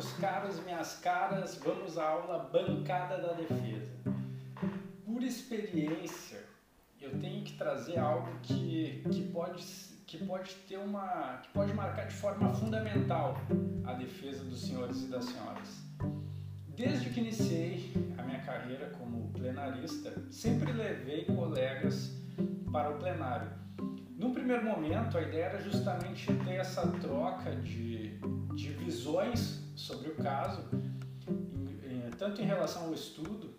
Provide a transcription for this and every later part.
meus caros minhas caras, vamos à aula Bancada da Defesa. Por experiência, eu tenho que trazer algo que, que, pode, que pode ter uma. que pode marcar de forma fundamental a defesa dos senhores e das senhoras. Desde que iniciei a minha carreira como plenarista, sempre levei colegas para o plenário. No primeiro momento, a ideia era justamente ter essa troca de, de visões sobre o caso, tanto em relação ao estudo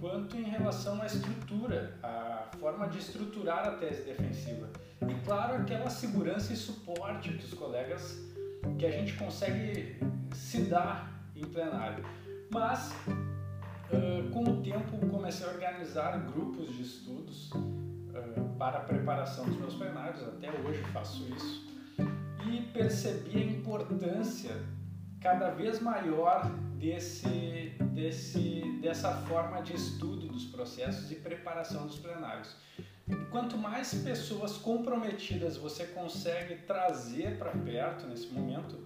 quanto em relação à estrutura, a forma de estruturar a tese defensiva. E claro, aquela segurança e suporte que os colegas, que a gente consegue se dar em plenário. Mas, com o tempo, comecei a organizar grupos de estudos para a preparação dos meus plenários, até hoje faço isso, e percebi a importância cada vez maior desse, desse, dessa forma de estudo dos processos e preparação dos plenários. Quanto mais pessoas comprometidas você consegue trazer para perto nesse momento,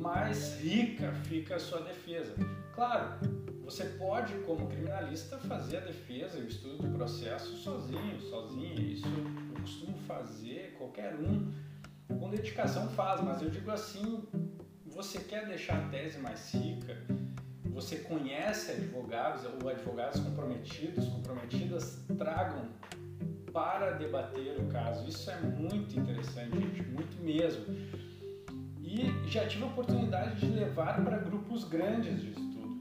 mais rica fica a sua defesa. Claro, você pode, como criminalista, fazer a defesa e o estudo do processo sozinho, sozinha. Isso eu costumo fazer, qualquer um, com dedicação faz, mas eu digo assim, você quer deixar a tese mais rica, você conhece advogados ou advogados comprometidos, comprometidas, tragam para debater o caso. Isso é muito interessante, gente, muito mesmo. E já tive a oportunidade de levar para grupos grandes de estudo.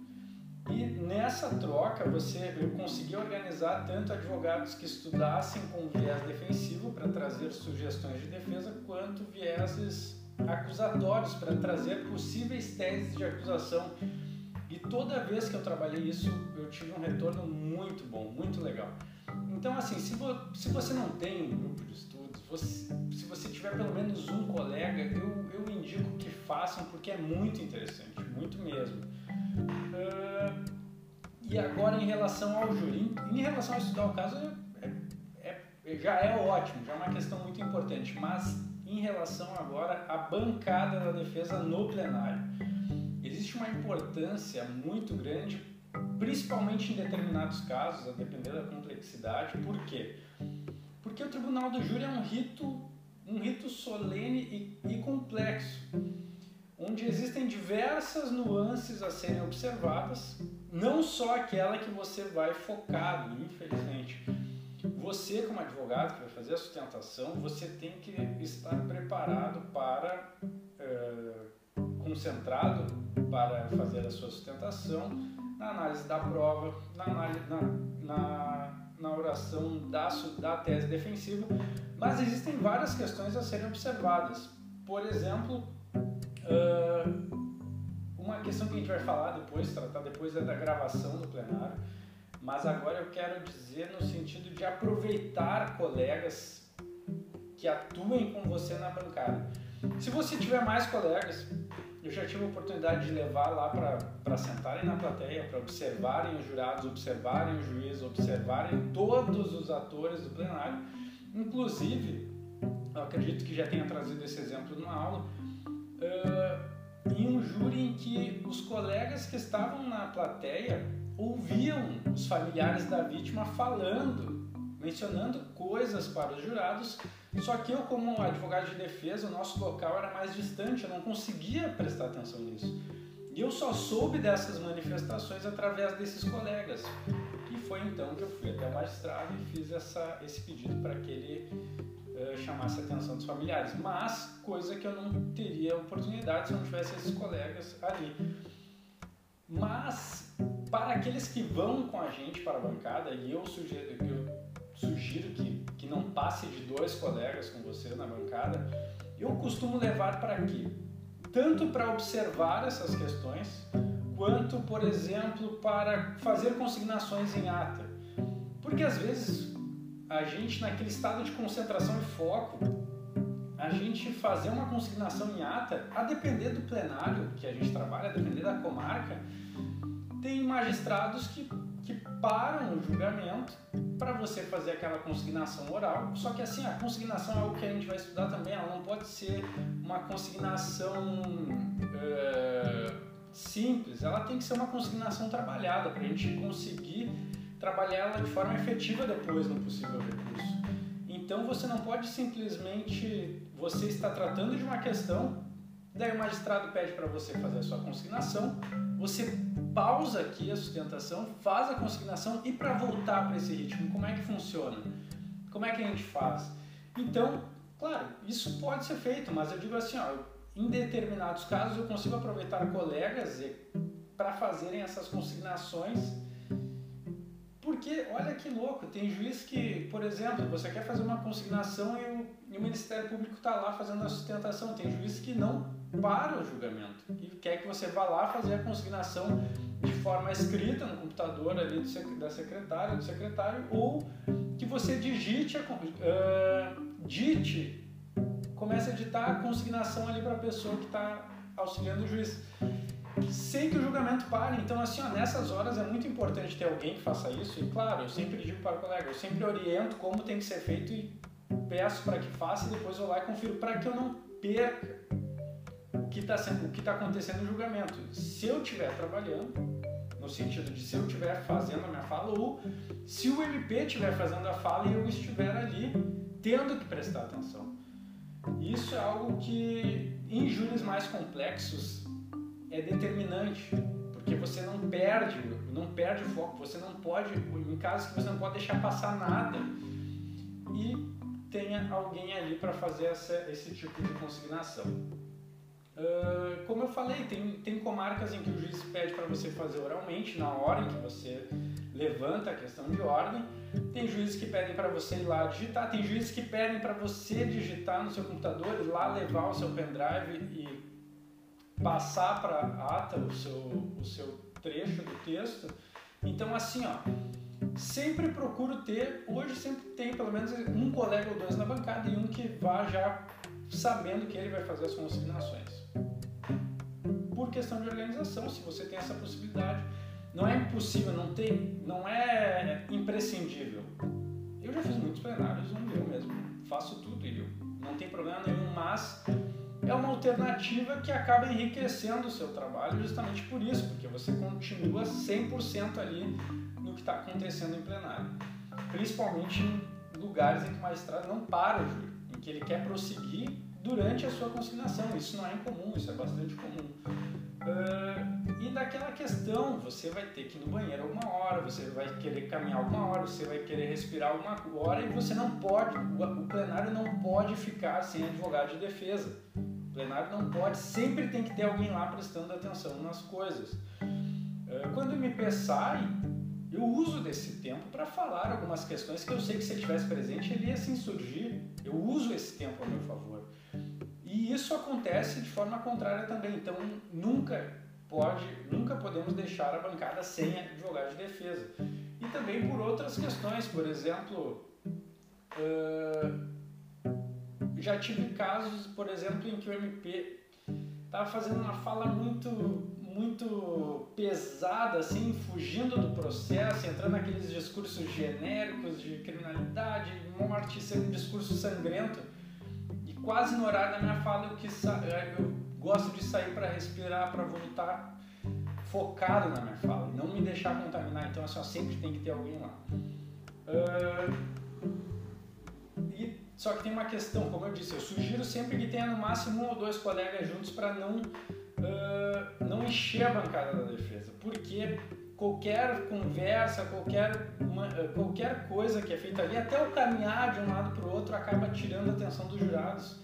E nessa troca você eu consegui organizar tanto advogados que estudassem com viés defensivo para trazer sugestões de defesa, quanto vieses acusatórios para trazer possíveis teses de acusação. E toda vez que eu trabalhei isso, eu tive um retorno muito bom, muito legal. Então, assim, se, vo se você não tem um grupo de estudos, você, se você tiver pelo menos um colega, eu, eu indico que façam porque é muito interessante, muito mesmo. Uh, e agora, em relação ao júri, em, em relação a estudar o caso, é, é, é, já é ótimo, já é uma questão muito importante, mas em relação agora à bancada da defesa no plenário, existe uma importância muito grande, principalmente em determinados casos, a depender da complexidade. Por quê? Porque o tribunal do júri é um rito um rito solene e, e complexo, onde existem diversas nuances a serem observadas, não só aquela que você vai focado, infelizmente. Você, como advogado que vai fazer a sustentação, você tem que estar preparado para, é, concentrado para fazer a sua sustentação, na análise da prova, na, análise, na, na, na oração da, da tese defensiva, mas existem várias questões a serem observadas. Por exemplo, uh, uma questão que a gente vai falar depois, tratar depois é da gravação do plenário, mas agora eu quero dizer no sentido de aproveitar colegas que atuem com você na bancada. Se você tiver mais colegas, eu já tive a oportunidade de levar lá para sentarem na plateia, para observarem os jurados, observarem o juiz, observarem todos os atores do plenário Inclusive, eu acredito que já tenha trazido esse exemplo numa aula, uh, em um júri em que os colegas que estavam na plateia ouviam os familiares da vítima falando, mencionando coisas para os jurados, só que eu, como advogado de defesa, o nosso local era mais distante, eu não conseguia prestar atenção nisso. E eu só soube dessas manifestações através desses colegas foi então que eu fui até o magistrado e fiz essa, esse pedido para que ele uh, chamasse a atenção dos familiares. Mas, coisa que eu não teria oportunidade se eu não tivesse esses colegas ali. Mas, para aqueles que vão com a gente para a bancada, e eu sugiro, eu sugiro que, que não passe de dois colegas com você na bancada, eu costumo levar para aqui, tanto para observar essas questões, quanto, por exemplo, para fazer consignações em ata. Porque às vezes a gente, naquele estado de concentração e foco, a gente fazer uma consignação em ata, a depender do plenário que a gente trabalha, a depender da comarca, tem magistrados que, que param o julgamento para você fazer aquela consignação oral. Só que assim, a consignação é algo que a gente vai estudar também, ela não pode ser uma consignação. Uh, simples, ela tem que ser uma consignação trabalhada para a gente conseguir trabalhar ela de forma efetiva depois no possível recurso. Então você não pode simplesmente você está tratando de uma questão, daí o magistrado pede para você fazer a sua consignação, você pausa aqui a sustentação, faz a consignação e para voltar para esse ritmo, como é que funciona? Como é que a gente faz? Então, claro, isso pode ser feito, mas eu digo assim, ó, em determinados casos eu consigo aproveitar colegas para fazerem essas consignações porque, olha que louco, tem juiz que, por exemplo, você quer fazer uma consignação e o, e o Ministério Público está lá fazendo a sustentação. Tem juiz que não para o julgamento e quer que você vá lá fazer a consignação de forma escrita no computador ali do, da secretária, do secretário, ou que você digite, a, uh, dite, comece a ditar a consignação ali para a pessoa que está auxiliando o juiz sem que o julgamento pare. Então, assim, ó, nessas horas é muito importante ter alguém que faça isso. E, claro, eu sempre digo para o colega, eu sempre oriento como tem que ser feito e peço para que faça e depois eu lá e confiro para que eu não perca o que está está acontecendo no julgamento. Se eu estiver trabalhando, no sentido de se eu estiver fazendo a minha fala ou se o MP estiver fazendo a fala e eu estiver ali tendo que prestar atenção. Isso é algo que em júris mais complexos é determinante, porque você não perde, não perde o foco, você não pode, em casos que você não pode deixar passar nada e tenha alguém ali para fazer essa, esse tipo de consignação. Uh, como eu falei, tem, tem comarcas em que o juiz pede para você fazer oralmente na hora em que você levanta a questão de ordem. Tem juízes que pedem para você ir lá digitar, tem juízes que pedem para você digitar no seu computador, ir lá levar o seu pendrive e passar para ata o seu, o seu trecho do texto. Então, assim, ó, sempre procuro ter, hoje sempre tem pelo menos um colega ou dois na bancada e um que vá já sabendo que ele vai fazer as consignações. Por questão de organização, se você tem essa possibilidade, não é impossível, não tem, não é imprescindível. Eu já fiz muitos plenários, um eu mesmo faço tudo e eu não tem problema nenhum, mas é uma alternativa que acaba enriquecendo o seu trabalho justamente por isso, porque você continua 100% ali no que está acontecendo em plenário. Principalmente em lugares em que o magistrado não para o júri, em que ele quer prosseguir durante a sua consignação. Isso não é incomum, isso é bastante comum. Uh, e daquela questão, você vai ter que ir no banheiro alguma hora, você vai querer caminhar alguma hora, você vai querer respirar alguma hora e você não pode, o plenário não pode ficar sem advogado de defesa plenário não pode, sempre tem que ter alguém lá prestando atenção nas coisas. Eh, quando o MP sai, eu uso desse tempo para falar algumas questões que eu sei que se ele estivesse presente ele ia assim surgir. Eu uso esse tempo a meu favor. E isso acontece de forma contrária também. Então nunca pode, nunca podemos deixar a bancada sem advogado de defesa. E também por outras questões, por exemplo, uh, já tive casos, por exemplo, em que o MP estava fazendo uma fala muito muito pesada, assim, fugindo do processo, entrando naqueles discursos genéricos de criminalidade, morte, ser um discurso sangrento. E quase no horário da minha fala eu, quis, eu gosto de sair para respirar, para voltar focado na minha fala, não me deixar contaminar. Então, assim, sempre tem que ter alguém lá. Uh, só que tem uma questão, como eu disse, eu sugiro sempre que tenha no máximo um ou dois colegas juntos para não, uh, não encher a bancada da defesa. Porque qualquer conversa, qualquer, uma, qualquer coisa que é feita ali, até o caminhar de um lado para o outro, acaba tirando a atenção dos jurados.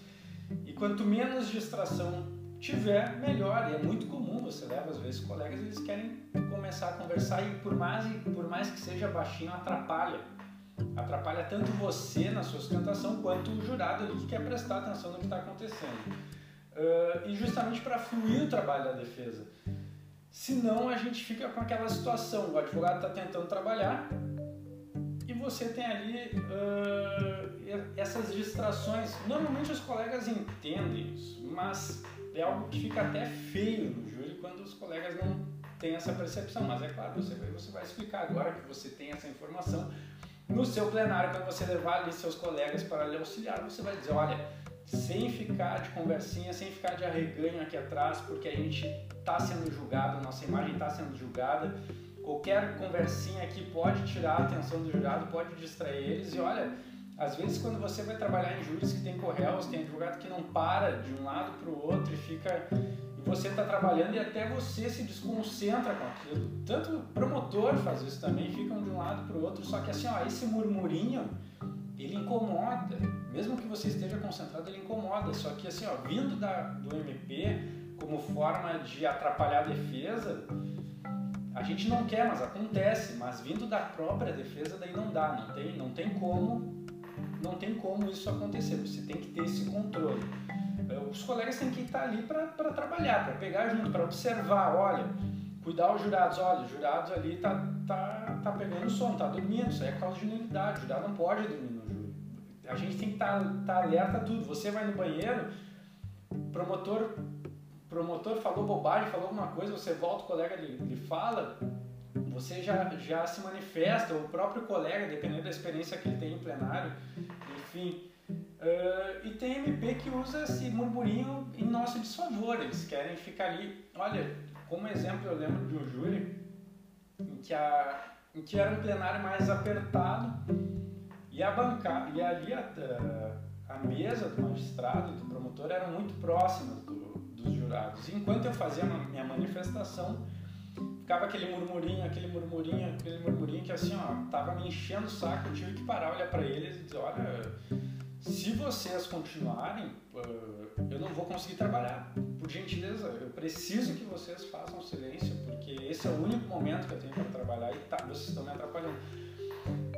E quanto menos distração tiver, melhor. E é muito comum, você leva às vezes colegas, eles querem começar a conversar e por mais, por mais que seja baixinho, atrapalha atrapalha tanto você na sua sustentação quanto o jurado ali que quer prestar atenção no que está acontecendo. Uh, e justamente para fluir o trabalho da defesa. Senão a gente fica com aquela situação, o advogado está tentando trabalhar e você tem ali uh, essas distrações. Normalmente os colegas entendem isso, mas é algo que fica até feio no júri quando os colegas não têm essa percepção. Mas é claro, você você vai explicar agora que você tem essa informação no seu plenário, quando você levar ali seus colegas para lhe auxiliar, você vai dizer, olha, sem ficar de conversinha, sem ficar de arreganho aqui atrás, porque a gente está sendo julgado, nossa imagem está sendo julgada. Qualquer conversinha aqui pode tirar a atenção do jurado, pode distrair eles. E olha, às vezes quando você vai trabalhar em júris que tem correios, tem advogado que não para de um lado para o outro e fica você está trabalhando e até você se desconcentra com aquilo. Tanto o promotor faz isso também, ficam de um lado para o outro, só que assim, ó, esse murmurinho, ele incomoda. Mesmo que você esteja concentrado, ele incomoda. Só que assim, ó, vindo da, do MP como forma de atrapalhar a defesa, a gente não quer, mas acontece. Mas vindo da própria defesa, daí não dá, não tem, não tem como, não tem como isso acontecer. Você tem que ter esse controle os colegas têm que estar ali para trabalhar, para pegar junto, para observar, olha, cuidar os jurados, olha, os jurados ali tá, tá, tá pegando sono, tá dormindo, isso aí é causa de nulidade, o jurado não pode dormir no júri. A gente tem que estar tá, tá alerta a tudo. Você vai no banheiro, promotor promotor falou bobagem, falou alguma coisa, você volta, o colega lhe, lhe fala, você já, já se manifesta, o próprio colega, dependendo da experiência que ele tem em plenário, enfim, Uh, e tem MP que usa esse murmurinho em nosso desfavor, eles querem ficar ali. Olha, como exemplo, eu lembro de um júri em que, a, em que era um plenário mais apertado e a bancada, e ali a, a mesa do magistrado do promotor eram muito próximas do, dos jurados. Enquanto eu fazia minha manifestação, ficava aquele murmurinho, aquele murmurinho, aquele murmurinho que assim, ó, tava me enchendo o saco, eu tive que parar, olhar para eles e dizer, olha se vocês continuarem, eu não vou conseguir trabalhar. Por gentileza, eu preciso que vocês façam silêncio, porque esse é o único momento que eu tenho para trabalhar e tá, vocês estão me atrapalhando.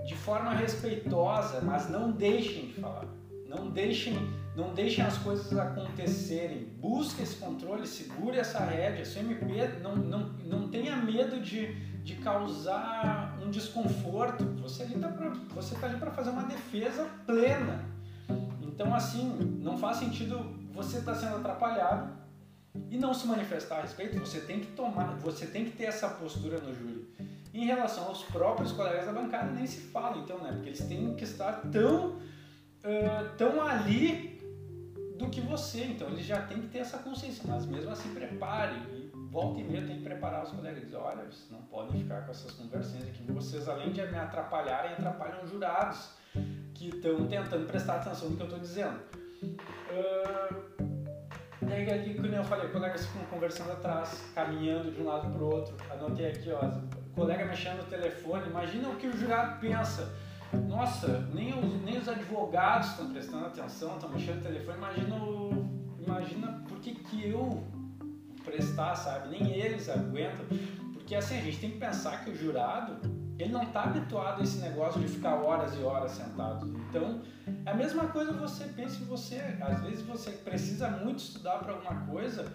De forma respeitosa, mas não deixem de falar. Não deixem, não deixem as coisas acontecerem. Busque esse controle, segure essa rédea. Se o MP não, não, não tenha medo de, de causar um desconforto. Você está tá ali para fazer uma defesa plena então, assim, não faz sentido você estar tá sendo atrapalhado e não se manifestar a respeito. Você tem que tomar, você tem que ter essa postura no júri. Em relação aos próprios colegas da bancada, nem se fala, então, né? Porque eles têm que estar tão, uh, tão ali do que você. Então, eles já têm que ter essa consciência. Mas mesmo assim, prepare. E volta e meia tem que preparar os colegas. Olha, vocês não podem ficar com essas conversinhas aqui. Vocês, além de me atrapalharem, atrapalham os jurados que estão tentando prestar atenção no que eu estou dizendo. Uh, daí ali, como eu falei, colegas ficam conversando atrás, caminhando de um lado para o outro. Anotei aqui, ó, colega mexendo no telefone. Imagina o que o jurado pensa. Nossa, nem os, nem os advogados estão prestando atenção, estão mexendo no telefone. Imagina, o, imagina por que, que eu prestar, sabe? Nem eles aguentam. Porque assim, a gente tem que pensar que o jurado ele não está habituado a esse negócio de ficar horas e horas sentado. Então, é a mesma coisa você pensa em você. Às vezes você precisa muito estudar para alguma coisa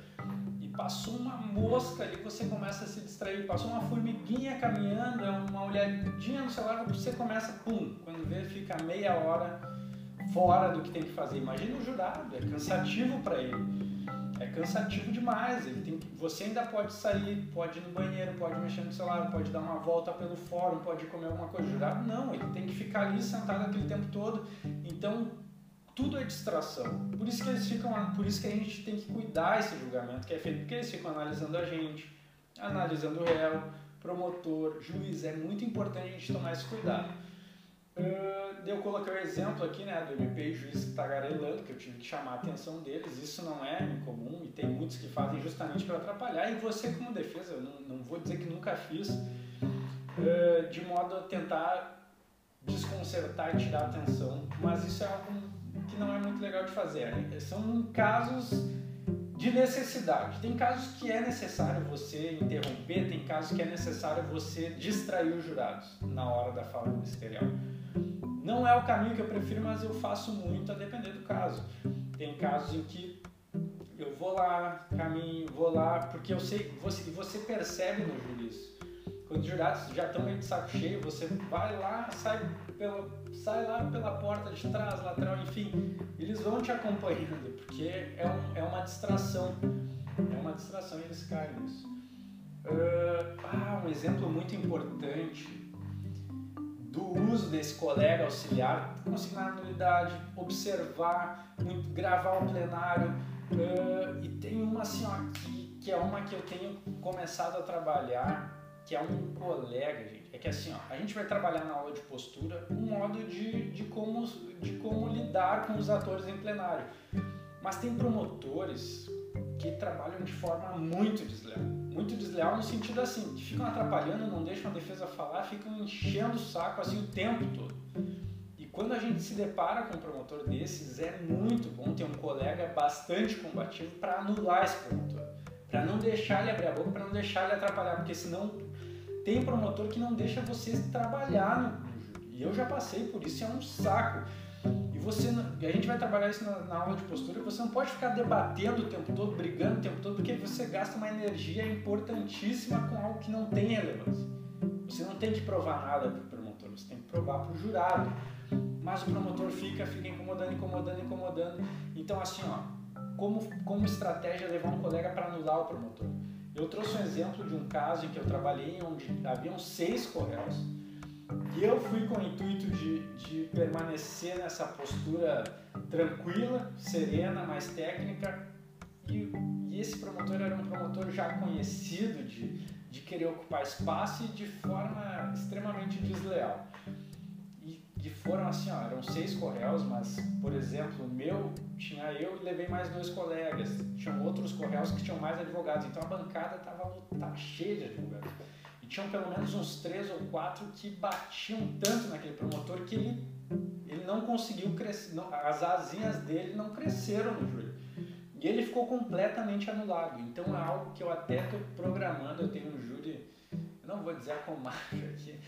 e passou uma mosca ali, você começa a se distrair. Passou uma formiguinha caminhando, é uma olhadinha no celular, você começa, pum, quando vê, fica meia hora fora do que tem que fazer. Imagina o jurado, é cansativo para ele é cansativo demais. Ele tem, você ainda pode sair, pode ir no banheiro, pode mexer no celular, pode dar uma volta pelo fórum, pode comer alguma coisa. Jurado não, ele tem que ficar ali sentado aquele tempo todo. Então tudo é distração. Por isso que eles ficam, por isso que a gente tem que cuidar esse julgamento que é feito, porque eles ficam analisando a gente, analisando o réu, promotor, juiz. É muito importante a gente tomar esse cuidado. Uh, eu coloquei o exemplo aqui né, do MP e juiz tagarelando, que eu tive que chamar a atenção deles. Isso não é incomum e tem muitos que fazem justamente para atrapalhar. E você, como defesa, eu não, não vou dizer que nunca fiz, uh, de modo a tentar desconcertar e tirar a atenção, mas isso é algo que não é muito legal de fazer. São casos de necessidade. Tem casos que é necessário você interromper, tem casos que é necessário você distrair os jurados na hora da fala ministerial. Não é o caminho que eu prefiro, mas eu faço muito a depender do caso. Tem casos em que eu vou lá, caminho, vou lá, porque eu sei, você, você percebe no juízo. Quando os jurados já estão meio de saco cheio, você vai lá, sai, pela, sai lá pela porta de trás, lateral, enfim, eles vão te acompanhando, porque é, um, é uma distração. É uma distração e eles caem nisso. Uh, ah, um exemplo muito importante do uso desse colega auxiliar, consignar a nulidade, observar, muito, gravar o plenário. Uh, e tem uma assim, ó, que, que é uma que eu tenho começado a trabalhar, que é um colega, gente. É que assim, ó, a gente vai trabalhar na aula de postura um modo de, de, como, de como lidar com os atores em plenário. Mas tem promotores que trabalham de forma muito desleal. Muito desleal no sentido assim, que ficam atrapalhando, não deixam a defesa falar, ficam enchendo o saco assim o tempo todo. E quando a gente se depara com um promotor desses, é muito bom ter um colega bastante combativo para anular esse promotor. Para não deixar ele abrir a boca, para não deixar ele atrapalhar, porque senão tem promotor que não deixa você trabalhar no. E eu já passei por isso, é um saco. E você, a gente vai trabalhar isso na, na, aula de postura, você não pode ficar debatendo o tempo todo, brigando o tempo todo, porque você gasta uma energia importantíssima com algo que não tem relevância. Você não tem que provar nada para o promotor, você tem que provar para o jurado. Mas o promotor fica, fica incomodando, incomodando, incomodando. Então, assim, ó, como, como estratégia levar um colega para anular o promotor? Eu trouxe um exemplo de um caso em que eu trabalhei, onde haviam seis correios e eu fui com o intuito de, de permanecer nessa postura tranquila, serena, mais técnica. E, e, esse promotor era um promotor já conhecido de, de querer ocupar espaço e de forma extremamente desleal. E, e foram assim, ó, eram seis correios, mas, por exemplo, o meu tinha eu e levei mais dois colegas. Tinham outros correios que tinham mais advogados. Então a bancada estava cheia de advogados tinham pelo menos uns três ou quatro que batiam tanto naquele promotor que ele, ele não conseguiu crescer, não, as asinhas dele não cresceram no júri. E ele ficou completamente anulado. Então é algo que eu até estou programando. Eu tenho um júri, não vou dizer a comarca aqui,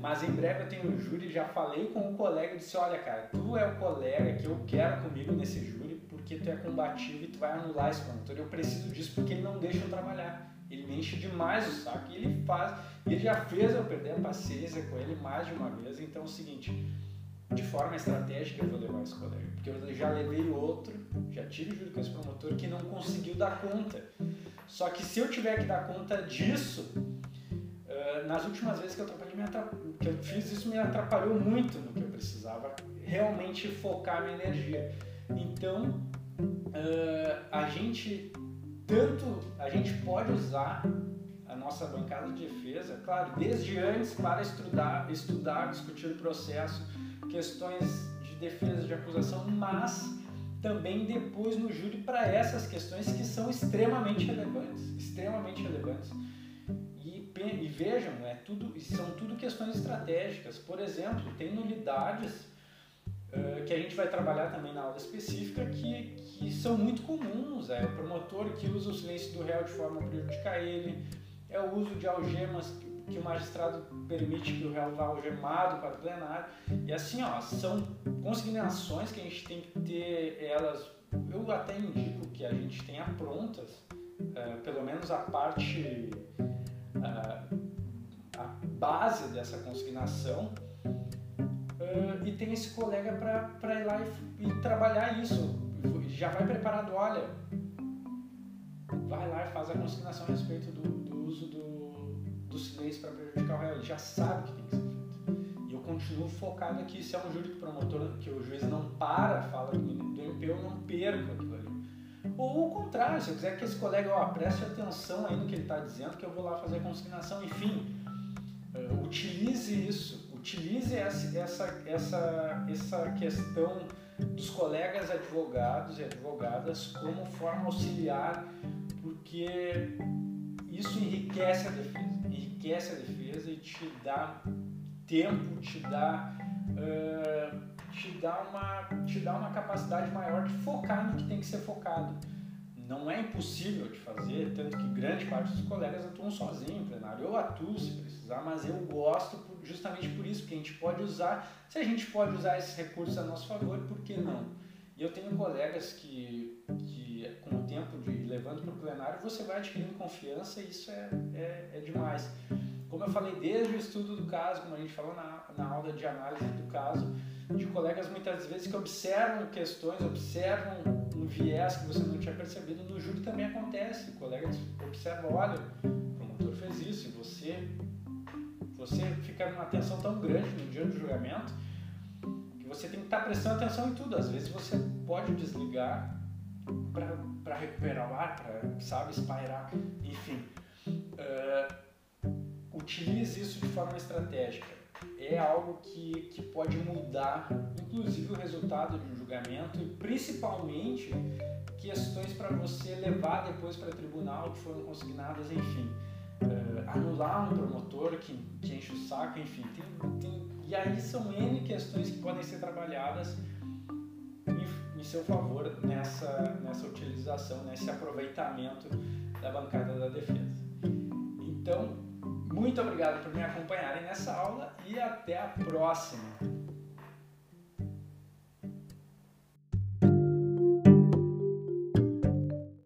mas em breve eu tenho um júri. Já falei com um colega e disse: Olha, cara, tu é o colega que eu quero comigo nesse júri porque tu é combativo e tu vai anular esse promotor. Eu preciso disso porque ele não deixa eu trabalhar. Ele me enche demais o saco e ele faz. Ele já fez eu perder a paciência com ele mais de uma vez. Então é o seguinte, de forma estratégica eu vou levar esse colega. Porque eu já levei outro, já tive júri com esse promotor que não conseguiu dar conta. Só que se eu tiver que dar conta disso, nas últimas vezes que eu, que eu fiz isso me atrapalhou muito no que eu precisava realmente focar minha energia. Então, a gente tanto a gente pode usar a nossa bancada de defesa, claro, desde antes para estudar, estudar, discutir o processo, questões de defesa de acusação, mas também depois no júri para essas questões que são extremamente relevantes, extremamente relevantes. E, e vejam, é tudo, são tudo questões estratégicas. Por exemplo, tem nulidades uh, que a gente vai trabalhar também na aula específica que, que são muito comuns. É o promotor que usa o silêncio do réu de forma a prejudicar ele, é o uso de algemas que o magistrado permite que o réu vá algemado para o plenário. E assim, ó, são consignações que a gente tem que ter elas, eu até indico que a gente tenha prontas, uh, pelo menos a parte, uh, a base dessa consignação, uh, e tem esse colega para ir lá e, e trabalhar isso já vai preparado, olha, vai lá e faz a consignação a respeito do, do uso do, do silêncio para prejudicar o réu. Ele já sabe o que tem que ser feito. E eu continuo focado aqui, se é um júri promotor, que o juiz não para, fala do, do MP, eu não perco aquilo ali. Ou o contrário, se eu quiser que esse colega, ó, preste atenção aí no que ele está dizendo, que eu vou lá fazer a consignação, enfim, uh, utilize isso, utilize essa, essa, essa, essa questão dos colegas advogados e advogadas como forma auxiliar, porque isso enriquece a defesa, enriquece a defesa e te dá tempo, te dá, uh, te dá, uma, te dá uma capacidade maior de focar no que tem que ser focado. Não é impossível de fazer, tanto que grande parte dos colegas atuam sozinhos em plenário. Eu atuo se precisar, mas eu gosto justamente por isso, porque a gente pode usar, se a gente pode usar esses recursos a nosso favor, por que não? E eu tenho colegas que, que com o tempo de levando para o plenário, você vai adquirindo confiança e isso é, é, é, demais. Como eu falei, desde o estudo do caso, como a gente falou na, na aula de análise do caso, de colegas muitas vezes que observam questões, observam um viés que você não tinha percebido, no júri também acontece. O colega observa, olha, o promotor fez isso e você Você fica numa tensão tão grande no dia do julgamento que você tem que estar prestando atenção em tudo. Às vezes você pode desligar para recuperar o ar, para, sabe, espairar, enfim. Uh, utilize isso de forma estratégica. É algo que, que pode mudar, inclusive, o resultado de um julgamento e principalmente questões para você levar depois para tribunal que foram consignadas, enfim. Uh, anular um promotor que, que enche o saco, enfim. Tem, tem, e aí são N questões que podem ser trabalhadas em seu favor nessa, nessa utilização, nesse aproveitamento da bancada da defesa. Então, muito obrigado por me acompanharem nessa aula e até a próxima!